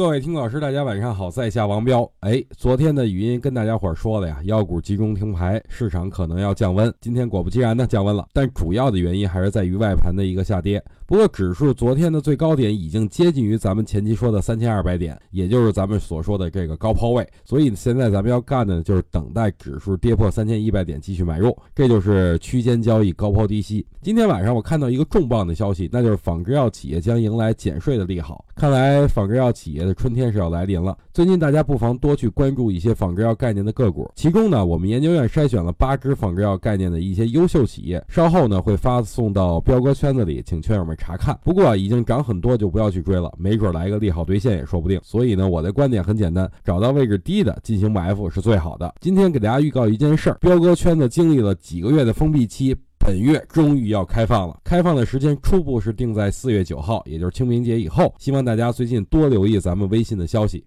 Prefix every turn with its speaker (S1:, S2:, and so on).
S1: 各位听老师，大家晚上好，在下王彪。哎，昨天的语音跟大家伙说了呀，妖股集中停牌，市场可能要降温。今天果不其然呢，降温了。但主要的原因还是在于外盘的一个下跌。不过指数昨天的最高点已经接近于咱们前期说的三千二百点，也就是咱们所说的这个高抛位。所以现在咱们要干的就是等待指数跌破三千一百点继续买入，这就是区间交易，高抛低吸。今天晚上我看到一个重磅的消息，那就是仿制药企业将迎来减税的利好。看来仿制药企业春天是要来临了。最近大家不妨多去关注一些仿制药概念的个股，其中呢，我们研究院筛选了八只仿制药概念的一些优秀企业，稍后呢会发送到彪哥圈子里，请圈友们查看。不过已经涨很多，就不要去追了，没准来个利好兑现也说不定。所以呢，我的观点很简单，找到位置低的进行埋伏是最好的。今天给大家预告一件事儿，彪哥圈子经历了几个月的封闭期。本月终于要开放了，开放的时间初步是定在四月九号，也就是清明节以后。希望大家最近多留意咱们微信的消息。